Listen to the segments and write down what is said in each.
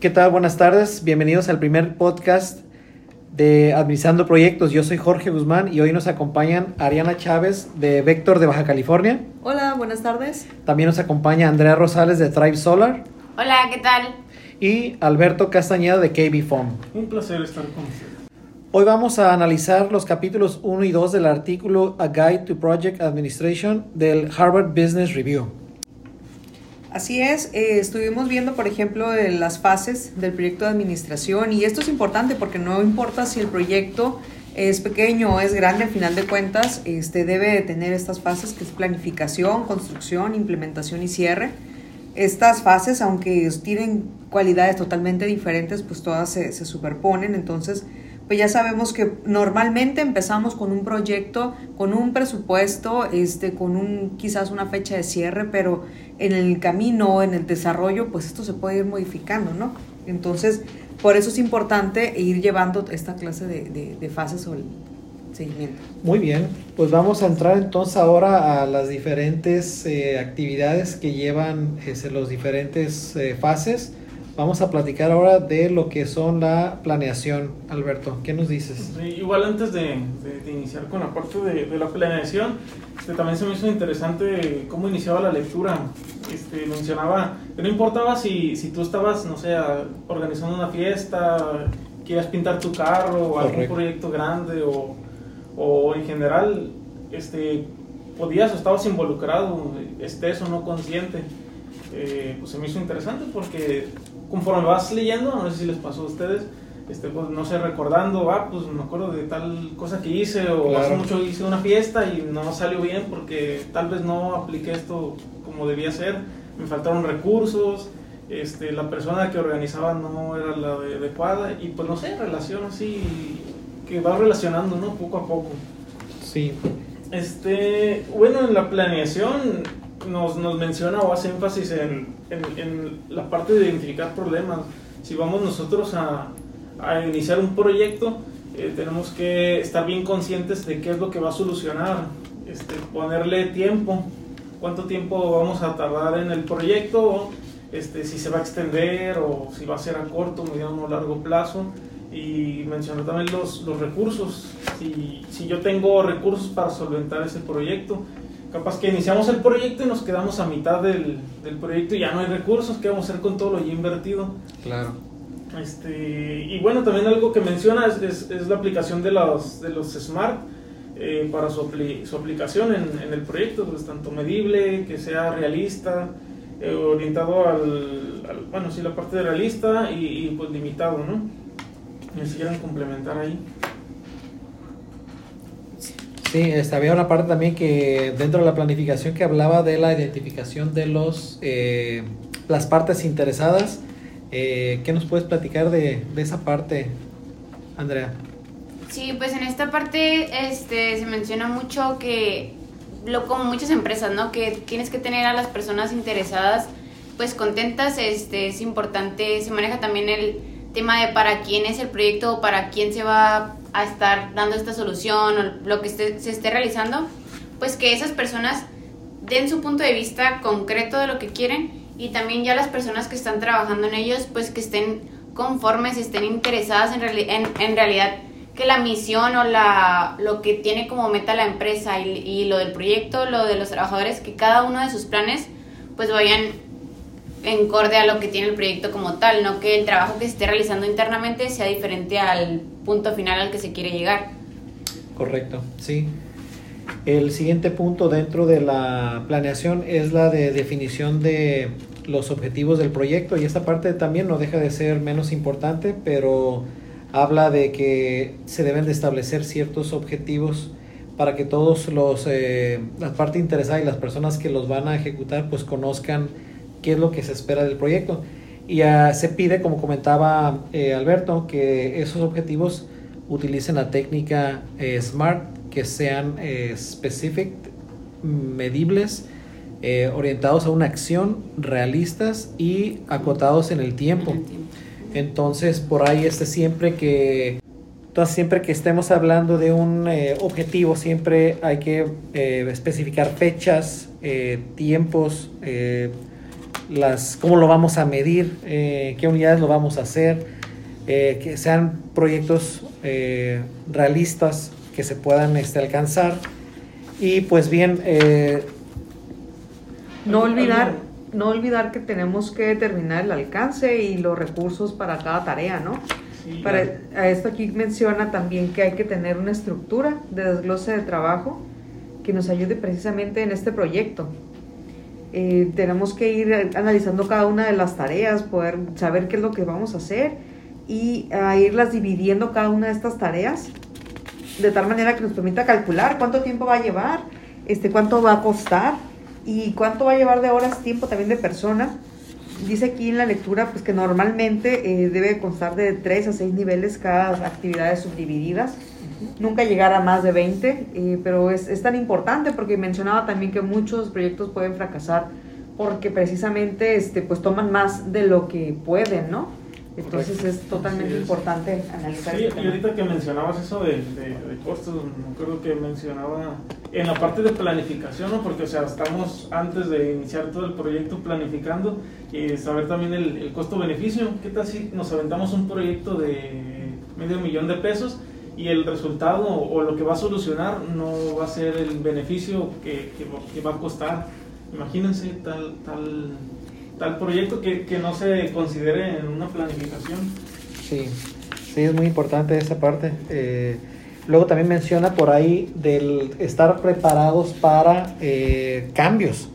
¿Qué tal? Buenas tardes. Bienvenidos al primer podcast de Administrando Proyectos. Yo soy Jorge Guzmán y hoy nos acompañan Ariana Chávez de Vector de Baja California. Hola, buenas tardes. También nos acompaña Andrea Rosales de Thrive Solar. Hola, ¿qué tal? Y Alberto Castañeda de KB Foam. Un placer estar con ustedes. Hoy vamos a analizar los capítulos 1 y 2 del artículo A Guide to Project Administration del Harvard Business Review. Así es, eh, estuvimos viendo, por ejemplo, las fases del proyecto de administración y esto es importante porque no importa si el proyecto es pequeño o es grande, al final de cuentas, este debe de tener estas fases que es planificación, construcción, implementación y cierre. Estas fases, aunque tienen cualidades totalmente diferentes, pues todas se, se superponen, entonces pues ya sabemos que normalmente empezamos con un proyecto, con un presupuesto, este, con un quizás una fecha de cierre, pero en el camino, en el desarrollo, pues esto se puede ir modificando, ¿no? Entonces, por eso es importante ir llevando esta clase de, de, fases o el seguimiento. Muy bien, pues vamos a entrar entonces ahora a las diferentes eh, actividades que llevan este, los diferentes eh, fases. Vamos a platicar ahora de lo que son la planeación. Alberto, ¿qué nos dices? igual antes de, de, iniciar con la parte de, de la planeación, este, también se me hizo interesante cómo iniciaba la lectura. Este, mencionaba que no importaba si, si tú estabas, no sé, organizando una fiesta, quieras pintar tu carro, o algún proyecto grande, o, o en general, este, podías o estabas involucrado, estés o no consciente. Eh, pues se me hizo interesante porque conforme vas leyendo, no sé si les pasó a ustedes, este, pues, no sé, recordando, ah, pues me acuerdo de tal cosa que hice, o hace mucho hice una fiesta y no salió bien porque tal vez no apliqué esto como debía ser, me faltaron recursos, este, la persona que organizaba no era la adecuada, y pues no sé, relación así, que va relacionando, ¿no? Poco a poco. Sí. Este, bueno, en la planeación nos, nos menciona o hace énfasis en, en, la parte de identificar problemas. Si vamos nosotros a, a iniciar un proyecto, eh, tenemos que estar bien conscientes de qué es lo que va a solucionar, este, ponerle tiempo, cuánto tiempo vamos a tardar en el proyecto, este, si se va a extender o si va a ser a corto, mediano o largo plazo. Y mencionar también los, los recursos, si, si yo tengo recursos para solventar ese proyecto, capaz que iniciamos el proyecto y nos quedamos a mitad del, del, proyecto y ya no hay recursos, ¿qué vamos a hacer con todo lo ya invertido? Claro. Este, y bueno, también algo que menciona es, es, la aplicación de los, de los SMART eh, para su, su aplicación en, en, el proyecto, pues tanto medible, que sea realista, eh, orientado al, al, bueno, sí, la parte de realista y, y pues limitado, ¿no? Si quieren complementar ahí. Sí, este, había una parte también que dentro de la planificación que hablaba de la identificación de los eh, las partes interesadas. Eh, ¿Qué nos puedes platicar de, de, esa parte, Andrea? Sí, pues en esta parte este, se menciona mucho que, lo como muchas empresas, ¿no? Que tienes que tener a las personas interesadas pues contentas, este, es importante, se maneja también el tema de para quién es el proyecto o para quién se va a estar dando esta solución o lo que se esté realizando, pues que esas personas den su punto de vista concreto de lo que quieren y también ya las personas que están trabajando en ellos, pues que estén conformes, estén interesadas en, en, realidad que la misión o la, lo que tiene como meta la empresa y, y lo del proyecto, lo de los trabajadores, que cada uno de sus planes pues vayan en corde a lo que tiene el proyecto como tal, no que el trabajo que se esté realizando internamente sea diferente al punto final al que se quiere llegar. Correcto, sí. El siguiente punto dentro de la planeación es la de definición de los objetivos del proyecto y esta parte también no deja de ser menos importante, pero habla de que se deben de establecer ciertos objetivos para que todos los eh, la parte interesada y las personas que los van a ejecutar pues conozcan qué es lo que se espera del proyecto. Y uh, se pide, como comentaba eh, Alberto, que esos objetivos utilicen la técnica eh, SMART, que sean eh, specific, medibles, eh, orientados a una acción, realistas y acotados en el tiempo. Entonces, por ahí este siempre que entonces, siempre que estemos hablando de un eh, objetivo, siempre hay que eh, especificar fechas, eh, tiempos, las, cómo lo vamos a medir, eh, qué unidades lo vamos a hacer, eh, que sean proyectos eh, realistas que se puedan este, alcanzar. Y pues bien... no olvidar, no olvidar que tenemos que determinar el alcance y los recursos para cada tarea, ¿no? para, a esto aquí menciona también que hay que tener una estructura de desglose de trabajo que nos ayude precisamente en este proyecto. Eh, tenemos que ir analizando cada una de las tareas, poder saber qué es lo que vamos a hacer y a irlas dividiendo cada una de estas tareas de tal manera que nos permita calcular cuánto tiempo va a llevar, este, cuánto va a costar y cuánto va a llevar de horas, tiempo también de persona. Dice aquí en la lectura pues que normalmente eh, debe constar de 3 a 6 niveles cada actividad subdivididas nunca llegar a más de 20, eh, pero es, es, tan importante porque mencionaba también que muchos proyectos pueden fracasar porque precisamente este, pues toman más de lo que pueden, ¿no? Entonces es totalmente importante analizar. Sí, este y ahorita que mencionabas eso de, de, costos, me acuerdo que mencionaba en la parte de planificación, ¿no? porque o sea, estamos antes de iniciar todo el proyecto planificando y saber también el, el costo-beneficio. ¿Qué tal si nos aventamos un proyecto de medio millón de pesos y el resultado o lo que va a solucionar no va a ser el beneficio que, que, va a costar. Imagínense tal, tal, tal proyecto que, que, no se considere en una planificación. Sí, sí, es muy importante esa parte. Eh, luego también menciona por ahí del estar preparados para eh, cambios.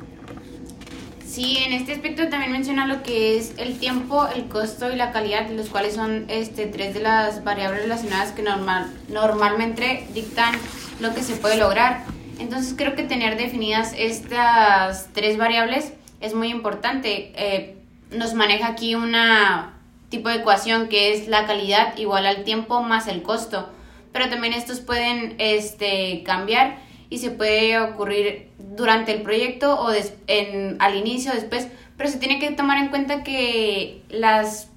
Sí, en este aspecto también menciona lo que es el tiempo, el costo y la calidad, los cuales son este, tres de las variables relacionadas que normal, normalmente dictan lo que se puede lograr. Entonces creo que tener definidas estas tres variables es muy importante. Eh, nos maneja aquí una tipo de ecuación que es la calidad igual al tiempo más el costo. Pero también estos pueden este, cambiar y se puede ocurrir durante el proyecto o en, al inicio, después, pero se tiene que tomar en cuenta que las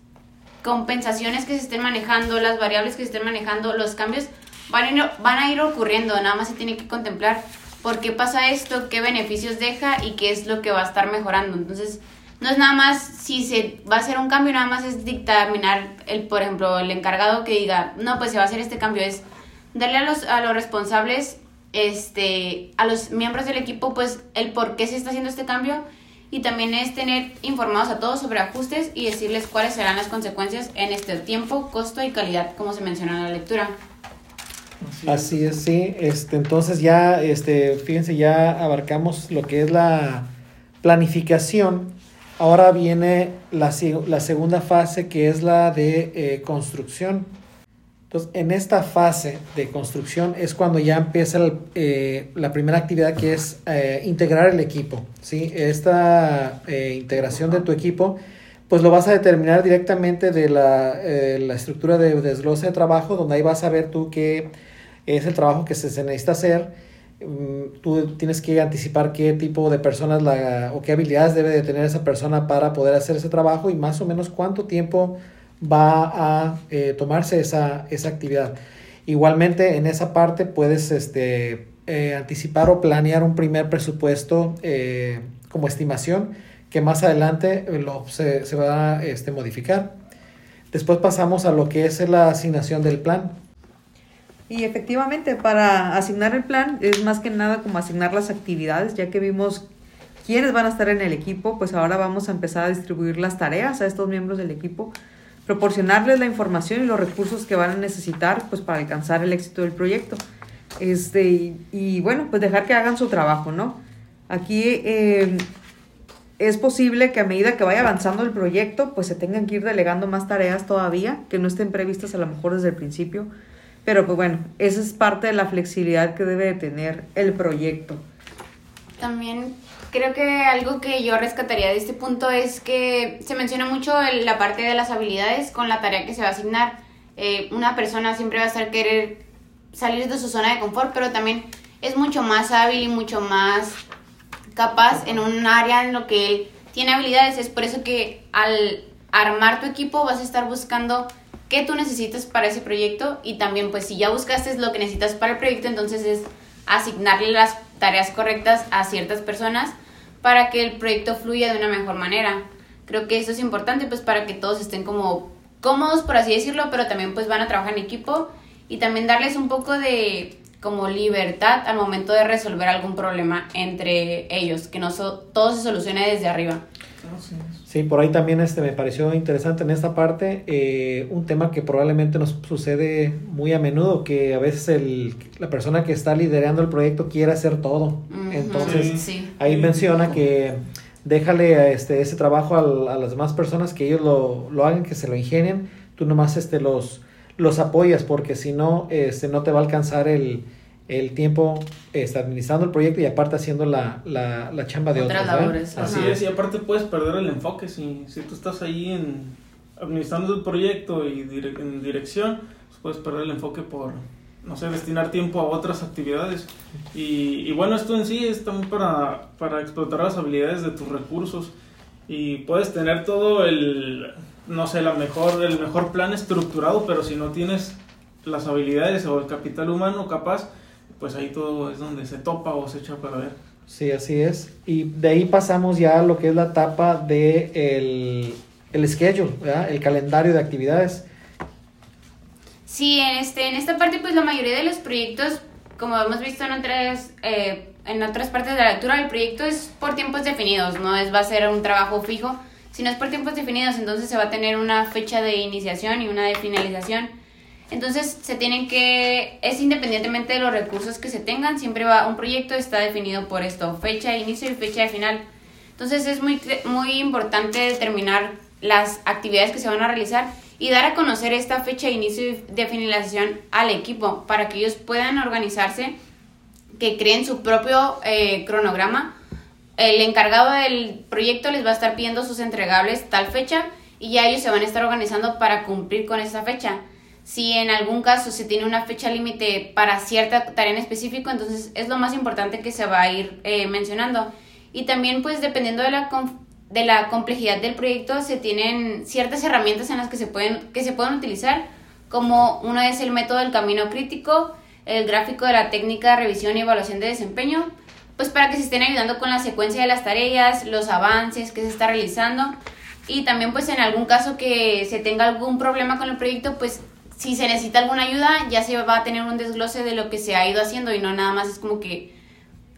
compensaciones que se estén manejando, las variables que se estén manejando, los cambios van a ir, van a ir ocurriendo, nada más se tiene que contemplar por qué pasa esto, qué beneficios deja y qué es lo que va a estar mejorando. Entonces, no es nada más si se va a hacer un cambio, nada más es dictaminar el, por ejemplo, el encargado que diga, no, pues se va a hacer este cambio, es darle a los, a los responsables este, a los miembros del equipo pues el por qué se está haciendo este cambio y también es tener informados a todos sobre ajustes y decirles cuáles serán las consecuencias en este tiempo, costo y calidad, como se menciona en la lectura. Así es, sí. Este, entonces ya, este, fíjense, ya abarcamos lo que es la planificación. Ahora viene la, la segunda fase que es la de eh, construcción. Entonces, en esta fase de construcción es cuando ya empieza eh, la primera actividad que es eh, integrar el equipo. ¿sí? Esta eh, integración de tu equipo, pues lo vas a determinar directamente de la, la, estructura de desglose de trabajo, donde ahí vas a ver tú qué es el trabajo que se, necesita hacer. Mm, tú tienes que anticipar qué tipo de personas la, o qué habilidades debe de tener esa persona para poder hacer ese trabajo y más o menos cuánto tiempo va a eh, tomarse esa, esa, actividad. Igualmente, en esa parte puedes este, eh, anticipar o planear un primer presupuesto eh, como estimación que más adelante lo, se, se, va a este, modificar. Después pasamos a lo que es la asignación del plan. Y efectivamente, para asignar el plan es más que nada como asignar las actividades, ya que vimos quiénes van a estar en el equipo, pues ahora vamos a empezar a distribuir las tareas a estos miembros del equipo proporcionarles la información y los recursos que van a necesitar pues para alcanzar el éxito del proyecto. Este, y, bueno, pues dejar que hagan su trabajo, ¿no? Aquí eh, es posible que a medida que vaya avanzando el proyecto, pues se tengan que ir delegando más tareas todavía, que no estén previstas a lo mejor desde el principio. Pero pues bueno, esa es parte de la flexibilidad que debe de tener el proyecto. También Creo que algo que yo rescataría de este punto es que se menciona mucho la parte de las habilidades con la tarea que se va a asignar. Eh, una persona siempre va a estar querer salir de su zona de confort, pero también es mucho más hábil y mucho más capaz en un área en lo que él tiene habilidades. Es por eso que al armar tu equipo vas a estar buscando qué tú necesitas para ese proyecto y también pues si ya buscaste lo que necesitas para el proyecto, entonces es asignarle las tareas correctas a ciertas personas para que el proyecto fluya de una mejor manera. Creo que eso es importante pues para que todos estén como cómodos, por así decirlo, pero también pues van a trabajar en equipo y también darles un poco de como libertad al momento de resolver algún problema entre ellos, que no todo se solucione desde arriba. Sí, por ahí también este me pareció interesante en esta parte eh, un tema que probablemente nos sucede muy a menudo, que a veces el, la persona que está liderando el proyecto quiere hacer todo. Entonces, ahí menciona que déjale este, ese trabajo a, las demás personas, que ellos lo, lo, hagan, que se lo ingenien, tú nomás este, los, los apoyas, porque si no, este, no te va a alcanzar el, el tiempo está administrando el proyecto y aparte haciendo la, la, la chamba de otros. Así es, y aparte puedes perder el enfoque si, si tú estás ahí en administrando el proyecto y en dirección, pues puedes perder el enfoque por, no sé, destinar tiempo a otras actividades. Y, y bueno, esto en sí es también para, para explotar las habilidades de tus recursos y puedes tener todo el, no sé, la mejor, el mejor plan estructurado, pero si no tienes las habilidades o el capital humano capaz, pues ahí todo es donde se topa o se echa para ver. Sí, así es. Y de ahí pasamos ya a lo que es la etapa de el, el schedule, el calendario de actividades. Sí, en, este, en esta parte pues la mayoría de los proyectos, como hemos visto en otras, eh, en otras partes de la lectura, el proyecto es por tiempos definidos, no es va a ser un trabajo fijo, sino es por tiempos definidos, entonces se va a tener una fecha de iniciación y una de finalización. Entonces se tienen que, es independientemente de los recursos que se tengan, siempre va, un proyecto está definido por esto, fecha de inicio y fecha de final. Entonces es muy, muy importante determinar las actividades que se van a realizar y dar a conocer esta fecha de inicio y de finalización al equipo para que ellos puedan organizarse, que creen su propio eh, cronograma. El encargado del proyecto les va a estar pidiendo sus entregables tal fecha y ya ellos se van a estar organizando para cumplir con esa fecha si en algún caso se tiene una fecha límite para cierta tarea en específico, entonces es lo más importante que se va a ir eh, mencionando. Y también pues dependiendo de la, de la complejidad del proyecto se tienen ciertas herramientas en las que se pueden, que se pueden utilizar, como una es el método del camino crítico, el gráfico de la técnica de revisión y evaluación de desempeño, pues para que se estén ayudando con la secuencia de las tareas, los avances que se está realizando y también pues en algún caso que se tenga algún problema con el proyecto, pues si se necesita alguna ayuda, ya se va a tener un desglose de lo que se ha ido haciendo y no nada más es como que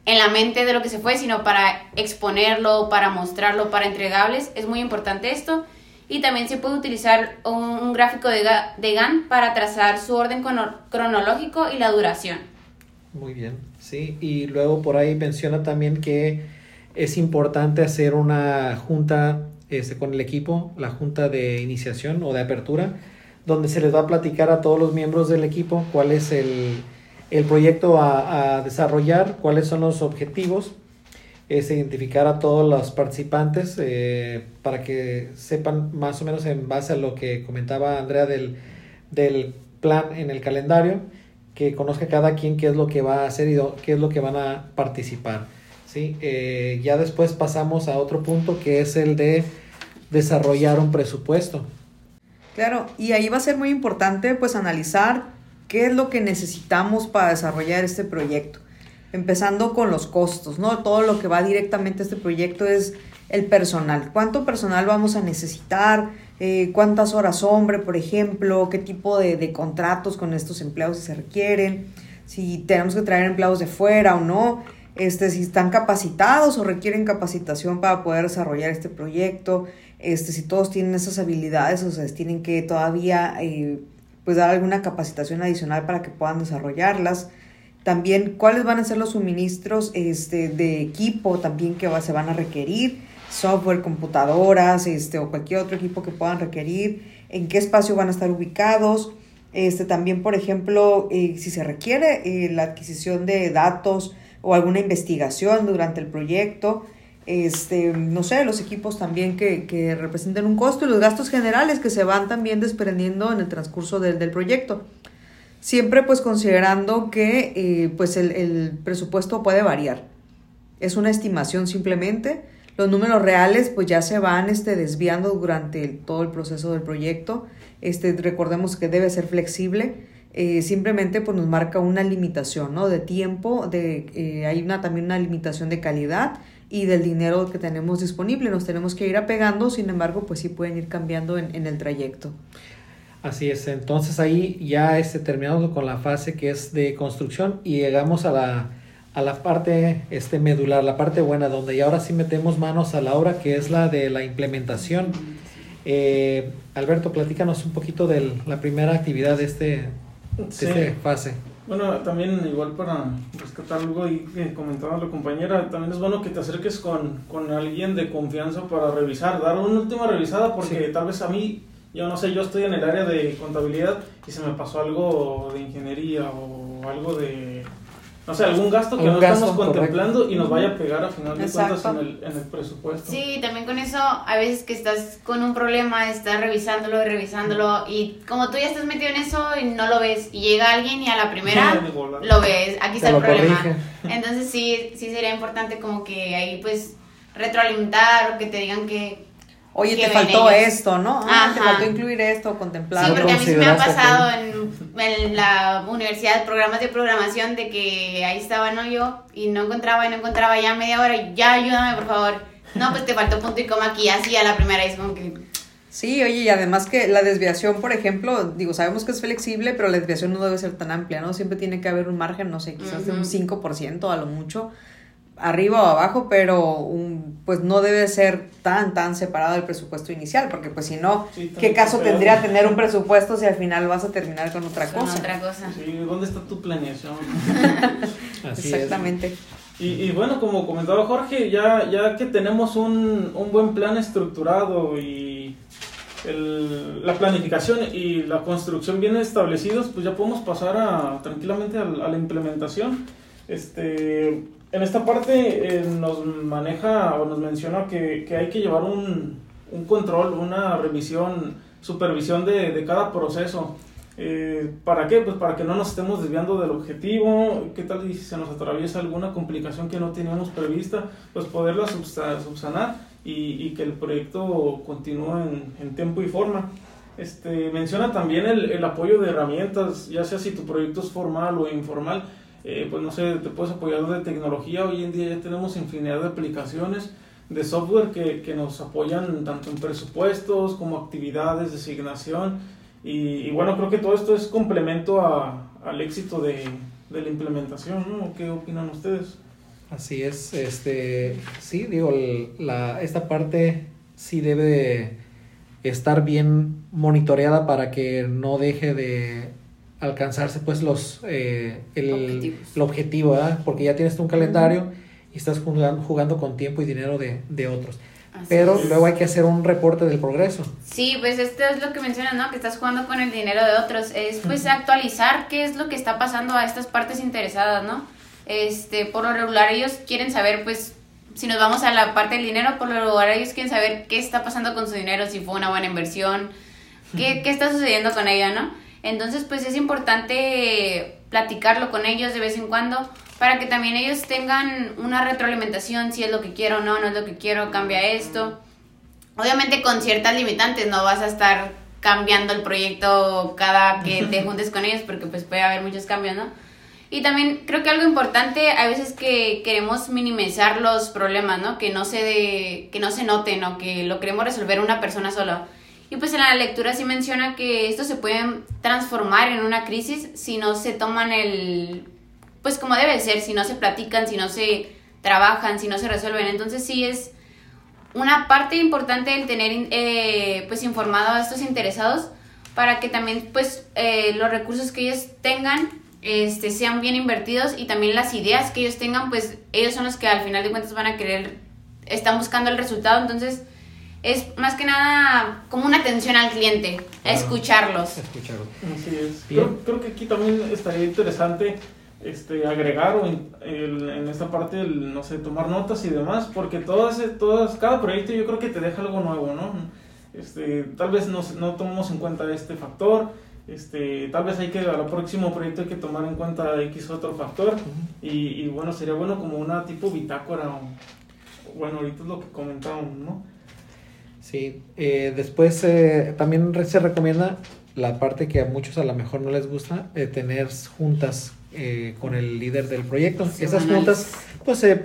en la mente de lo que se fue, sino para exponerlo, para mostrarlo, para entregables. Es muy importante esto. Y también se puede utilizar un, gráfico de, de GAN para trazar su orden cronológico y la duración. Muy bien, sí. Y luego por ahí menciona también que es importante hacer una junta este, con el equipo, la junta de iniciación o de apertura, donde se les va a platicar a todos los miembros del equipo cuál es el, proyecto a, desarrollar, cuáles son los objetivos, es identificar a todos los participantes eh, para que sepan más o menos en base a lo que comentaba Andrea del, plan en el calendario, que conozca cada quien qué es lo que va a hacer y qué es lo que van a participar. ¿sí? Eh, ya después pasamos a otro punto que es el de desarrollar un presupuesto. Claro, y ahí va a ser muy importante pues analizar qué es lo que necesitamos para desarrollar este proyecto. Empezando con los costos, ¿no? Todo lo que va directamente a este proyecto es el personal. ¿Cuánto personal vamos a necesitar? Eh, ¿Cuántas horas hombre, por ejemplo? ¿Qué tipo de, de contratos con estos empleados se requieren? Si tenemos que traer empleados de fuera o no. Este, si están capacitados o requieren capacitación para poder desarrollar este proyecto este, si todos tienen esas habilidades, o sea, tienen que todavía eh, pues dar alguna capacitación adicional para que puedan desarrollarlas. También cuáles van a ser los suministros este, de equipo también que se van a requerir, software, computadoras este, o cualquier otro equipo que puedan requerir, en qué espacio van a estar ubicados. Este, también, por ejemplo, eh, si se requiere eh, la adquisición de datos o alguna investigación durante el proyecto, este, no sé, los equipos también que, que representen un costo y los gastos generales que se van también desprendiendo en el transcurso del, proyecto. Siempre pues considerando que eh, pues el, el, presupuesto puede variar. Es una estimación simplemente. Los números reales pues ya se van este, desviando durante todo el proceso del proyecto. Este, recordemos que debe ser flexible. Eh, simplemente pues nos marca una limitación ¿no? de tiempo, de, eh, hay una, también una limitación de calidad y del dinero que tenemos disponible. Nos tenemos que ir apegando, sin embargo, pues sí pueden ir cambiando en, en el trayecto. Así es, entonces ahí ya este, terminamos con la fase que es de construcción y llegamos a la, a la parte este, medular, la parte buena, donde ya ahora sí metemos manos a la obra, que es la de la implementación. Eh, Alberto, platícanos un poquito de la primera actividad de, este, de Sí. esta fase. Bueno, también igual para rescatar algo ahí que comentaba la compañera, también es bueno que te acerques con, con alguien de confianza para revisar, dar una última revisada porque Sí. tal vez a mí, yo no sé, yo estoy en el área de contabilidad y se me pasó algo de ingeniería o algo de, no sé, algún gasto que Un no gasto, estamos contemplando y nos vaya a pegar a final de cuentas en el, en el presupuesto. Sí, también con eso, a veces que estás con un problema, estás revisándolo y revisándolo, y como tú ya estás metido en eso y no lo ves, y llega alguien y a la primera lo ves, aquí está Te el problema. corrige. Entonces sí, sí sería importante como que ahí pues retroalimentar o que te digan que... Oye, te faltó ellos. esto, ¿no? Ah, te faltó incluir esto, contemplar. Sí, porque a mí sí me ha pasado en, en la universidad, programas de programación, de que ahí estaba, ¿no? Yo, y no encontraba, y no encontraba ya media hora, y ya ayúdame, por favor. No, pues te faltó punto y coma aquí, así a la primera, y es como que... Sí, oye, y además que la desviación, por ejemplo, digo, sabemos que es flexible, pero la desviación no debe ser tan amplia, ¿no? Siempre tiene que haber un margen, no sé, quizás de un Ujú. 5% a lo mucho, arriba o abajo, pero un, pues no debe ser tan, tan separado del presupuesto inicial, porque pues si no, Sí, ¿qué caso tendría tener un presupuesto si al final vas a terminar con otra con cosa? otra cosa. Sí, ¿dónde está tu planeación? Así es. Exactamente. Y, y bueno, como comentaba Jorge, ya, ya que tenemos un, un buen plan estructurado y el- la planificación y la construcción bien establecidos, pues ya podemos pasar a, tranquilamente a, la- a la implementación. Este, en esta parte eh, nos maneja o nos menciona que, que hay que llevar un, un control, una revisión, supervisión de, de cada proceso. Eh, ¿Para qué? Pues para que no nos estemos desviando del objetivo. ¿Qué tal si se nos atraviesa alguna complicación que no teníamos prevista? Pues poderla subsa- subsanar y, y que el proyecto continúe en, en tiempo y forma. Este, menciona también el, el apoyo de herramientas, ya sea si tu proyecto es formal o informal. Eh, pues no sé, te puedes apoyar de tecnología. Hoy en día ya tenemos infinidad de aplicaciones de software que, que nos apoyan tanto en presupuestos como actividades, designación. Y, y bueno, creo que todo esto es complemento a- al éxito de, de la implementación, ¿no? ¿Qué opinan ustedes? Así es, este, sí, digo, la, esta parte sí debe de estar bien monitoreada para que no deje de alcanzarse pues los eh, el, Objetivos. el objetivo, ¿verdad? porque ya tienes un calendario y estás jugando, jugando con tiempo y dinero de, de otros. Así Pero es. luego hay que hacer un reporte del progreso. Sí, pues esto es lo que mencionas, ¿no? Que estás jugando con el dinero de otros. Es pues actualizar qué es lo que está pasando a estas partes interesadas, ¿no? Este, por lo regular ellos quieren saber, pues, si nos vamos a la parte del dinero, por lo regular ellos quieren saber qué está pasando con su dinero, si fue una buena inversión, qué, qué está sucediendo con ella, ¿no? Entonces, pues es importante platicarlo con ellos de vez en cuando para que también ellos tengan una retroalimentación, si es lo que quiero o no, no es lo que quiero, cambia esto. Obviamente con ciertas limitantes, no vas a estar cambiando el proyecto cada que te juntes con ellos porque pues puede haber muchos cambios, ¿no? Y también creo que algo importante, a veces que queremos minimizar los problemas, ¿no? Que no se de, que no se noten o que lo queremos resolver una persona sola. Y pues en la lectura sí menciona que esto se puede transformar en una crisis si no se toman el pues como debe ser, si no se platican, si no se trabajan, si no se resuelven. Entonces sí es una parte importante el tener eh, pues informado a estos interesados para que también pues eh, los recursos que ellos tengan este, sean bien invertidos y también las ideas que ellos tengan pues ellos son los que al final de cuentas van a querer están buscando el resultado entonces es más que nada como una atención al cliente Claro. escucharlos Escucharlo. Así es. Creo, creo que aquí también estaría interesante este, agregar o en, el- en esta parte, el, no sé, tomar notas y demás, porque todas, todas, cada proyecto yo creo que te deja algo nuevo, ¿no? Este, tal vez no, no tomamos en cuenta este factor, este, tal vez hay que, al próximo proyecto hay que tomar en cuenta X otro factor, y, y bueno, sería bueno como una tipo bitácora, o, bueno, ahorita es lo que comentábamos, ¿no? Sí, eh, después eh, también se recomienda la parte que a muchos a lo mejor no les gusta, eh, tener juntas eh, con el líder del proyecto. Esas juntas, pues de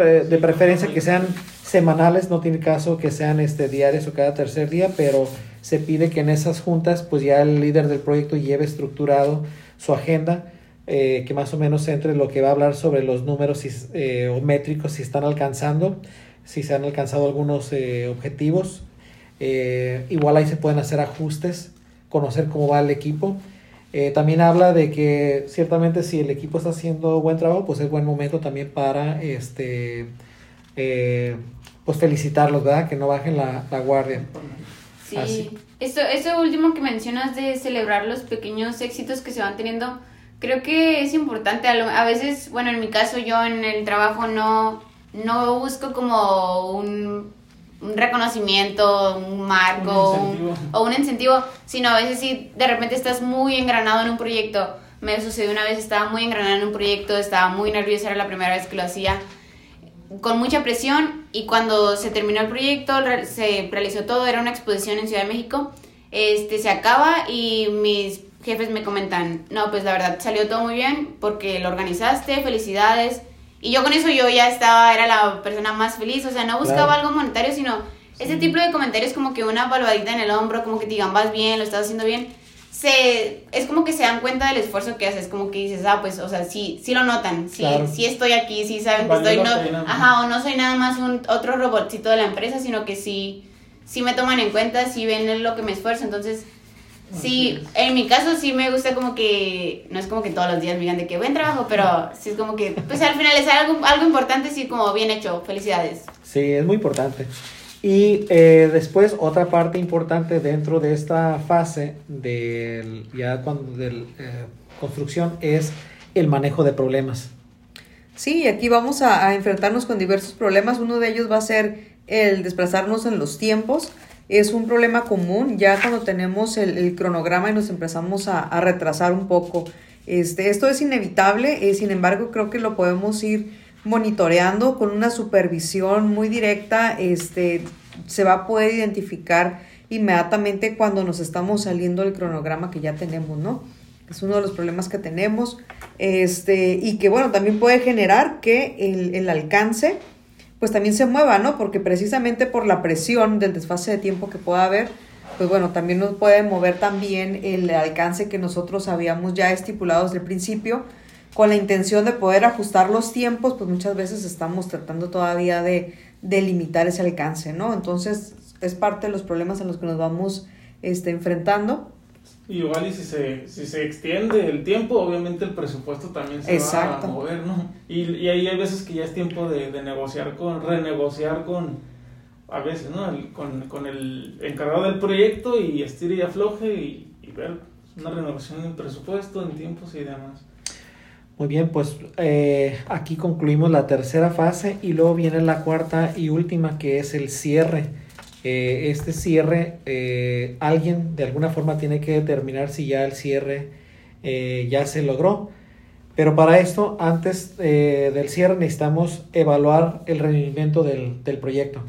preferencia que sean semanales, no tiene caso que sean este, diarias o cada tercer día, pero se pide que en esas juntas, pues ya el líder del proyecto lleve estructurado su agenda, eh, que más o menos entre lo que va a hablar sobre los números o métricos, si están alcanzando, si se han alcanzado algunos objetivos. Igual ahí se pueden hacer ajustes, conocer cómo va el equipo eh, también habla de que ciertamente si el equipo está haciendo buen trabajo, pues es buen momento también para este eh, pues felicitarlos, ¿verdad? Que no bajen la, guardia. Sí, esto, eso último que mencionas de celebrar los pequeños éxitos que se van teniendo, creo que es importante. A, veces, bueno, en mi caso yo en el trabajo no, no busco como un un reconocimiento, un marco o un incentivo, sino a veces si de repente estás muy engranado en un proyecto. Me sucedió una vez, estaba muy engranado en un proyecto, estaba muy nerviosa, era la primera vez que lo hacía, con mucha presión y cuando se terminó el proyecto, se realizó todo, era una exposición en Ciudad de México, este, se acaba y mis jefes me comentan, no, pues la verdad salió todo muy bien porque lo organizaste, felicidades y yo con eso yo ya estaba, era la persona más feliz, o sea, no buscaba algo monetario, sino ese tipo de comentarios como que una palmadita en el hombro, como que te digan, vas bien, lo estás haciendo bien. Se, es como que se dan cuenta del esfuerzo que haces, como que dices, ah, pues, o sea, sí, sí lo notan, sí, sí estoy aquí, sí saben que estoy, no, ajá, o no soy nada más un otro robotcito de la empresa, sino que sí, sí me toman en cuenta, sí ven lo que me esfuerzo, entonces Sí, en mi caso sí me gusta como que, no es como que todos los días me digan de que buen trabajo, pero sí es como que, pues al final es algo, algo importante, sí, como bien hecho, felicidades. Sí, es muy importante. Y eh, después otra parte importante dentro de esta fase de ya cuando de eh, construcción es el manejo de problemas. Sí, aquí vamos a, a enfrentarnos con diversos problemas. Uno de ellos va a ser el desplazarnos en los tiempos es un problema común ya cuando tenemos el, cronograma y nos empezamos a, retrasar un poco. Este, esto es inevitable, eh, sin embargo creo que lo podemos ir monitoreando con una supervisión muy directa. Este, se va a poder identificar inmediatamente cuando nos estamos saliendo del cronograma que ya tenemos, ¿no? Es uno de los problemas que tenemos. Este, y que bueno, también puede generar que el, el alcance pues también se mueva, ¿no? Porque precisamente por la presión del desfase de tiempo que pueda haber, pues bueno, también nos puede mover también el alcance que nosotros habíamos ya estipulado desde el principio, con la intención de poder ajustar los tiempos, pues muchas veces estamos tratando todavía de, de limitar ese alcance, ¿no? Entonces es parte de los problemas en los que nos vamos este, enfrentando. Y igual y si se, si se extiende el tiempo, obviamente el presupuesto también se va a mover, ¿no? Y, y ahí hay veces que ya es tiempo de, de negociar con, renegociar con, a veces, ¿no? con, con, el encargado del proyecto y estire y afloje y, y ver una renovación del presupuesto en tiempos y demás. Muy bien, pues eh, aquí concluimos la tercera fase y luego viene la cuarta y última que es el cierre eh, este cierre, eh, alguien de alguna forma tiene que determinar si ya el cierre eh, ya se logró. Pero para esto, antes del cierre, necesitamos evaluar el rendimiento del, del, proyecto.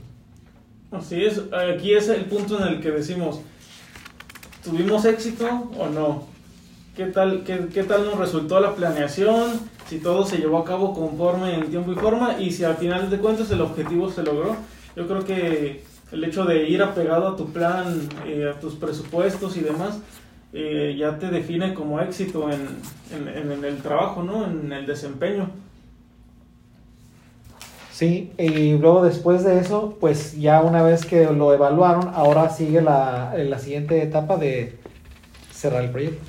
Así es, aquí es el punto en el que decimos, ¿tuvimos éxito o no? ¿Qué tal, qué, qué tal nos resultó la planeación? Si todo se llevó a cabo conforme en tiempo y forma y si al final de cuentas el objetivo se logró. Yo creo que el hecho de ir apegado a tu plan, eh, a tus presupuestos y demás, eh, ya te define como éxito en, en, el trabajo, ¿no? En el desempeño. Sí, y luego después de eso, pues ya una vez que lo evaluaron, ahora sigue la, la siguiente etapa de cerrar el proyecto.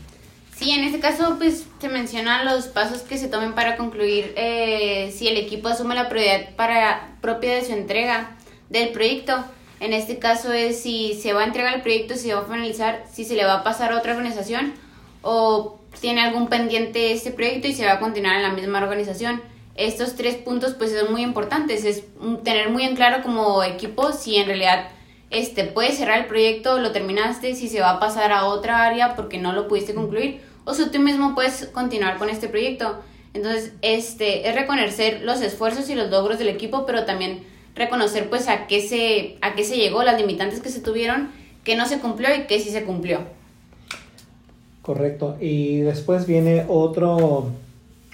Sí, en este caso, pues se mencionan los pasos que se tomen para concluir eh, si el equipo asume la prioridad para propia de su entrega del proyecto. En este caso es si se va a entregar el proyecto, si se va a finalizar, si se le va a pasar a otra organización o tiene algún pendiente este proyecto y se va a continuar en la misma organización. Estos tres puntos pues son muy importantes, es tener muy en claro como equipo si en realidad este puedes cerrar el proyecto, lo terminaste, si se va a pasar a otra área porque no lo pudiste concluir o si tú mismo puedes continuar con este proyecto. Entonces, este es reconocer los esfuerzos y los logros del equipo, pero también reconocer pues a qué se, a qué se llegó, las limitantes que se tuvieron, que no se cumplió y que sí se cumplió. Correcto. Y después viene otro,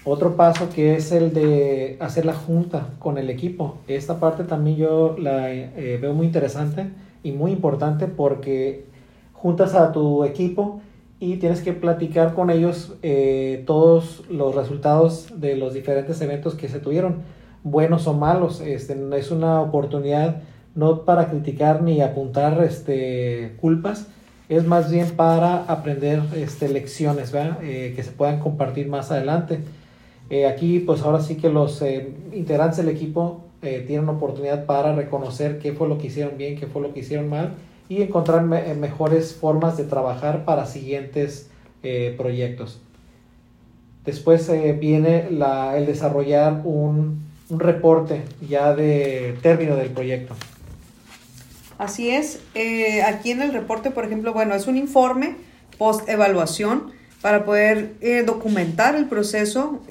otro paso que es el de hacer la junta con el equipo. Esta parte también yo la eh, veo muy interesante y muy importante porque juntas a tu equipo y tienes que platicar con ellos eh, todos los resultados de los diferentes eventos que se tuvieron, buenos o malos. Este, es una oportunidad no para criticar ni apuntar este, culpas, es más bien para aprender este, lecciones eh, que se puedan compartir más adelante. Eh, aquí, pues ahora sí que los integrantes del equipo tienen oportunidad para reconocer qué fue lo que hicieron bien, qué fue lo que hicieron mal y encontrar eh, mejores formas de trabajar para siguientes eh, proyectos. Después eh, viene la, el desarrollar un, un, reporte ya de término del proyecto. Así es. aquí en el reporte, por ejemplo, bueno, es un informe post evaluación para poder documentar el proceso.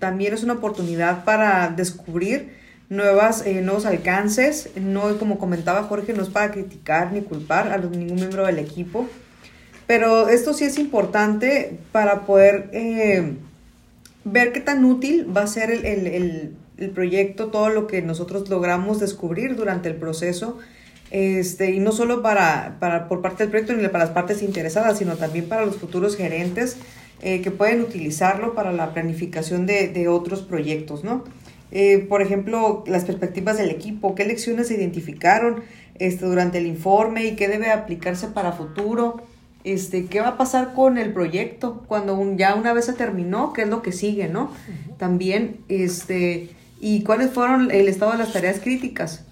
también es una oportunidad para descubrir nuevas, eh, nuevos alcances. No, como comentaba Jorge, no es para criticar ni culpar a ningún miembro del equipo. Pero esto sí es importante para poder eh, ver qué tan útil va a ser el, proyecto, todo lo que nosotros logramos descubrir durante el proceso. Este, y no solo para, para, por parte del proyecto ni para las partes interesadas, sino también para los futuros gerentes eh, que pueden utilizarlo para la planificación de, de otros proyectos, ¿no? Eh, por ejemplo, las perspectivas del equipo, qué lecciones se identificaron este, durante el informe y qué debe aplicarse para futuro. Este, qué va a pasar con el proyecto cuando ya una vez se terminó, qué es lo que sigue, ¿no? También, este, y cuáles fueron el estado de las tareas críticas.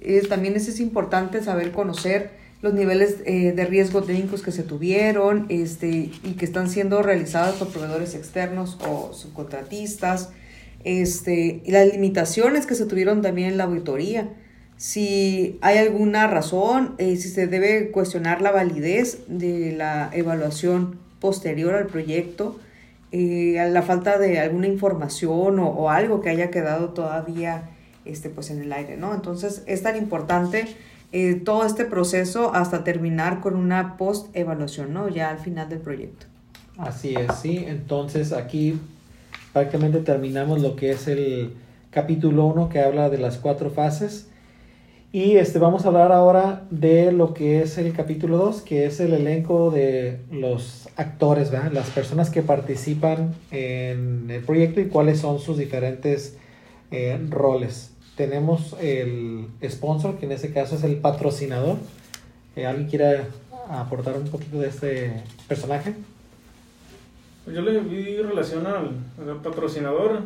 Eh, también es importante saber conocer los niveles eh, de riesgo técnicos que se tuvieron este, y que están siendo realizados por proveedores externos o subcontratistas este, y las limitaciones que se tuvieron también en la auditoría. Si hay alguna razón, eh, si se debe cuestionar la validez de la evaluación posterior al proyecto, eh, la falta de alguna información o, algo que haya quedado todavía este, pues en el aire, ¿no? Entonces es tan importante eh, todo este proceso hasta terminar con una post-evaluación, ¿no? Ya al final del proyecto. Así es, sí. Entonces aquí prácticamente terminamos lo que es el capítulo 1 que habla de las cuatro fases. Y este, vamos a hablar ahora de lo que es el capítulo 2, que es el elenco de los actores, las personas que participan en el proyecto y cuáles son sus diferentes eh, roles. Tenemos el sponsor, que en este caso es el patrocinador. Eh, ¿Alguien quiere aportar un poquito de este personaje? Yo le vi relación al, patrocinador,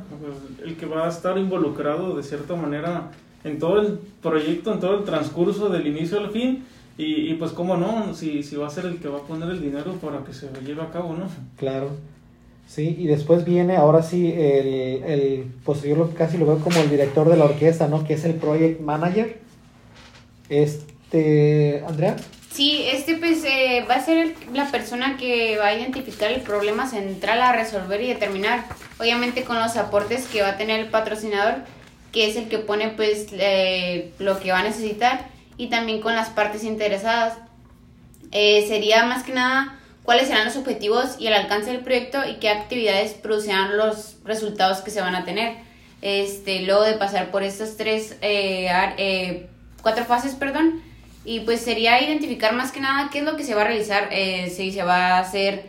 el que va a estar involucrado de cierta manera en todo el proyecto, en todo el transcurso del inicio al fin. Y, y pues cómo no, si, si va a ser el que va a poner el dinero para que se lleve a cabo, ¿no? Claro. Sí, y después viene ahora sí el, el pues yo lo, casi lo veo como el director de la orquesta, ¿no? Que es el project manager. Este, Andrea. Sí, este pues eh, va a ser la persona que va a identificar el problema central a resolver y determinar, obviamente con los aportes que va a tener el patrocinador, que es el que pone pues eh, lo que va a necesitar y también con las partes interesadas. Eh, sería más que nada cuáles serán los objetivos y el alcance del proyecto y qué actividades producirán los resultados que se van a tener. Este, luego de pasar por estas tres, cuatro fases, perdón, y pues sería identificar más que nada qué es lo que se va a realizar, eh, si se va a hacer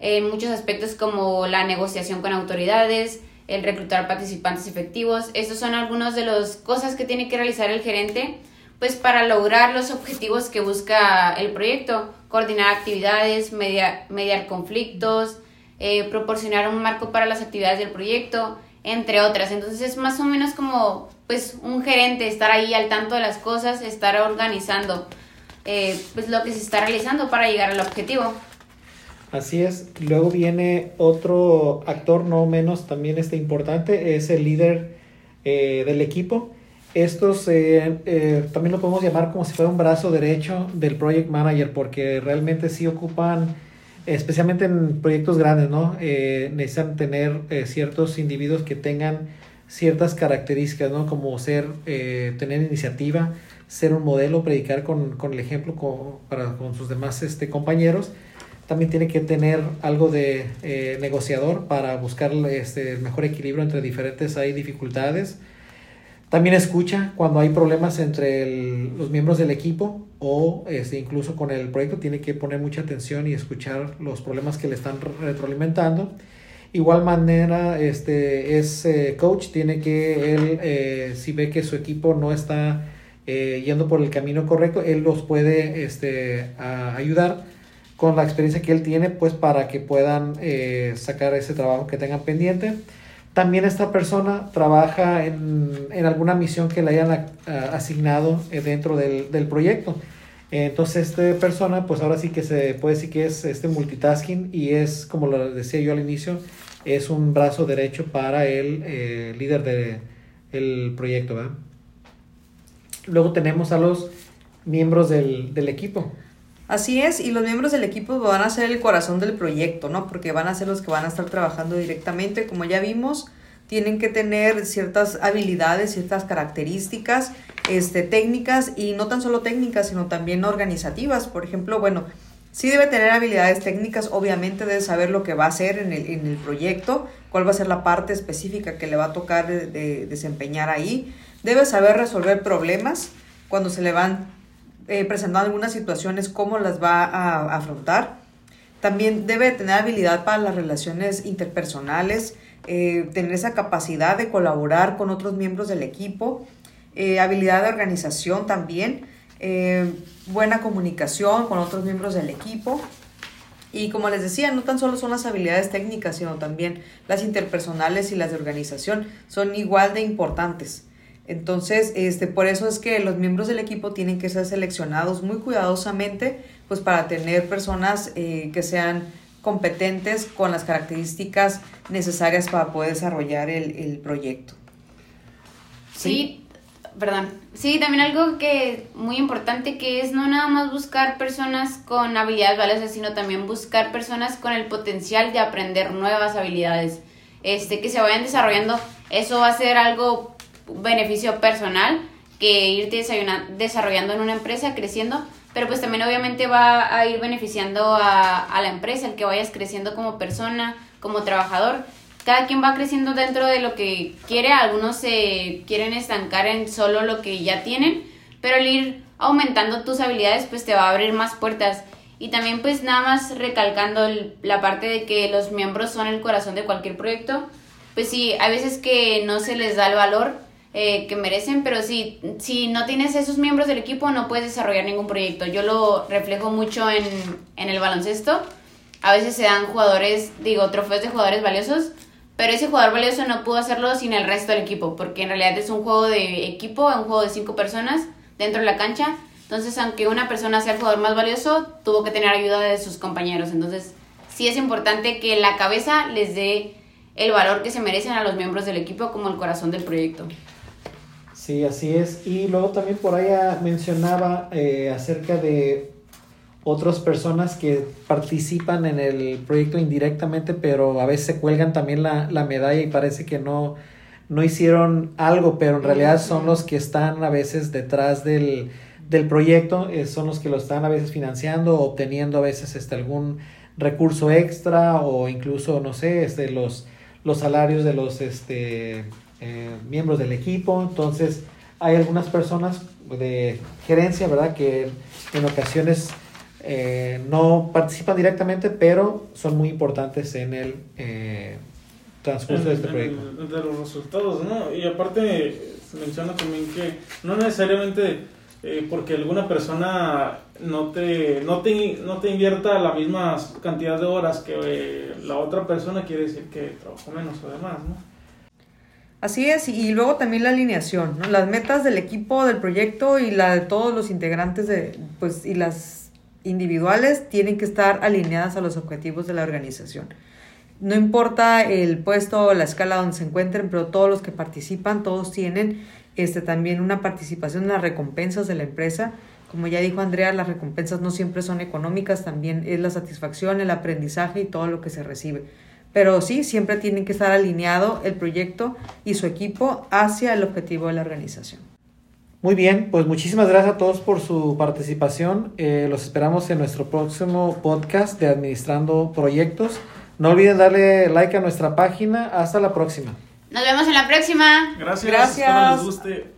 en muchos aspectos como la negociación con autoridades, el reclutar participantes efectivos. Estos son algunas de las cosas que tiene que realizar el gerente pues para lograr los objetivos que busca el proyecto, coordinar actividades, mediar, mediar conflictos, eh, proporcionar un marco para las actividades del proyecto, entre otras. Entonces es más o menos como pues un gerente, estar ahí al tanto de las cosas, estar organizando eh, pues lo que se está realizando para llegar al objetivo. Así es. Luego viene otro actor no menos también este importante, es el líder eh, del equipo. Estos eh, también lo podemos llamar como si fuera un brazo derecho del project manager porque realmente sí ocupan especialmente en proyectos grandes, ¿no? Eh, necesitan tener eh, ciertos individuos que tengan ciertas características, ¿no? Como ser, eh, tener iniciativa, ser un modelo, predicar con, con el ejemplo con, para, con sus demás este, compañeros, también tiene que tener algo de eh, negociador para buscar este, el mejor equilibrio entre diferentes hay dificultades. También escucha cuando hay problemas entre los miembros del equipo o este, incluso con el proyecto, tiene que poner mucha atención y escuchar los problemas que le están retroalimentando. Igual manera, este es eh, coach, tiene que él, eh, si ve que su equipo no está yendo por el camino correcto, él los puede este, ayudar con la experiencia que él tiene, pues para que puedan sacar ese trabajo que tengan pendiente. También esta persona trabaja en, en alguna misión que le hayan asignado dentro del, del proyecto. Entonces, esta persona, pues ahora sí que se puede decir que es este multitasking y es, como lo decía yo al inicio, es un brazo derecho para el eh, líder del el proyecto. Luego tenemos a los miembros del, del, equipo. Así es, y los miembros del equipo van a ser el corazón del proyecto, ¿no? Porque van a ser los que van a estar trabajando directamente, como ya vimos, tienen que tener ciertas habilidades, ciertas características este, técnicas y no tan solo técnicas, sino también organizativas. Por ejemplo, bueno, sí debe tener habilidades técnicas, obviamente debe saber lo que va a hacer en el, en el proyecto, cuál va a ser la parte específica que le va a tocar de, desempeñar ahí. Debe saber resolver problemas cuando se le van eh, presentando algunas situaciones, cómo las va a afrontar. También debe tener habilidad para las relaciones interpersonales, eh, tener esa capacidad de colaborar con otros miembros del equipo, eh, habilidad de organización también, eh, buena comunicación con otros miembros del equipo. Y como les decía, no tan solo son las habilidades técnicas, sino también las interpersonales y las de organización son igual de importantes. Entonces, este, por eso es que los miembros del equipo tienen que ser seleccionados muy cuidadosamente, pues para tener personas que sean competentes con las características necesarias para poder desarrollar el, proyecto. Sí, perdón. Sí, también algo que muy importante que es no nada más buscar personas con habilidades valiosas, sino también buscar personas con el potencial de aprender nuevas habilidades, este, que se vayan desarrollando. Eso va a ser algo beneficio personal que irte desarrollando en una empresa, creciendo, pero pues también obviamente va a ir beneficiando a, la empresa, el que vayas creciendo como persona, como trabajador. Cada quien va creciendo dentro de lo que quiere, algunos se quieren estancar en solo lo que ya tienen, pero el ir aumentando tus habilidades pues te va a abrir más puertas. Y también pues nada más recalcando la parte de que los miembros son el corazón de cualquier proyecto, pues sí, hay veces que no se les da el valor eh, que merecen, pero si, si no tienes esos miembros del equipo no puedes desarrollar ningún proyecto. Yo lo reflejo mucho en, en el baloncesto. A veces se dan jugadores, digo, trofeos de jugadores valiosos, pero ese jugador valioso no pudo hacerlo sin el resto del equipo, porque en realidad es un juego de equipo, un juego de cinco personas dentro de la cancha. Entonces, aunque una persona sea el jugador más valioso, tuvo que tener ayuda de sus compañeros. Entonces, sí es importante que la cabeza les dé el valor que se merecen a los miembros del equipo como el corazón del proyecto. Sí, así es. Y luego también por ahí mencionaba eh, acerca de otras personas que participan en el proyecto indirectamente, pero a veces se cuelgan también la, la medalla y parece que no, no hicieron algo, pero en realidad son los que están a veces detrás del, del proyecto, eh, son los que lo están a veces financiando, obteniendo a veces este, algún recurso extra o incluso, no sé, este, los, los salarios de los este, eh, miembros del equipo. Entonces, hay algunas personas de gerencia, ¿verdad?, que en ocasiones eh, no participan directamente, pero son muy importantes en el eh, transcurso de este proyecto. de los resultados, ¿no? Y aparte, se menciona también que no necesariamente porque alguna persona no te, no, te, no te invierta la misma cantidad de horas que la otra persona, quiere decir que trabajó menos o demás, ¿no? Así es, y luego también la alineación. Las metas del equipo, del proyecto y la de todos los integrantes de, pues, y las individuales tienen que estar alineadas a los objetivos de la organización. No importa el puesto o la escala donde se encuentren, pero todos los que participan, todos tienen este, también una participación en las recompensas de la empresa. Como ya dijo Andrea, las recompensas no siempre son económicas, también es la satisfacción, el aprendizaje y todo lo que se recibe. Pero sí, siempre tienen que estar alineado el proyecto y su equipo hacia el objetivo de la organización. Muy bien, pues muchísimas gracias a todos por su participación. Eh, los esperamos en nuestro próximo podcast de Administrando Proyectos. No olviden darle like a nuestra página. Hasta la próxima. Nos vemos en la próxima. Gracias. Gracias. Espero les guste.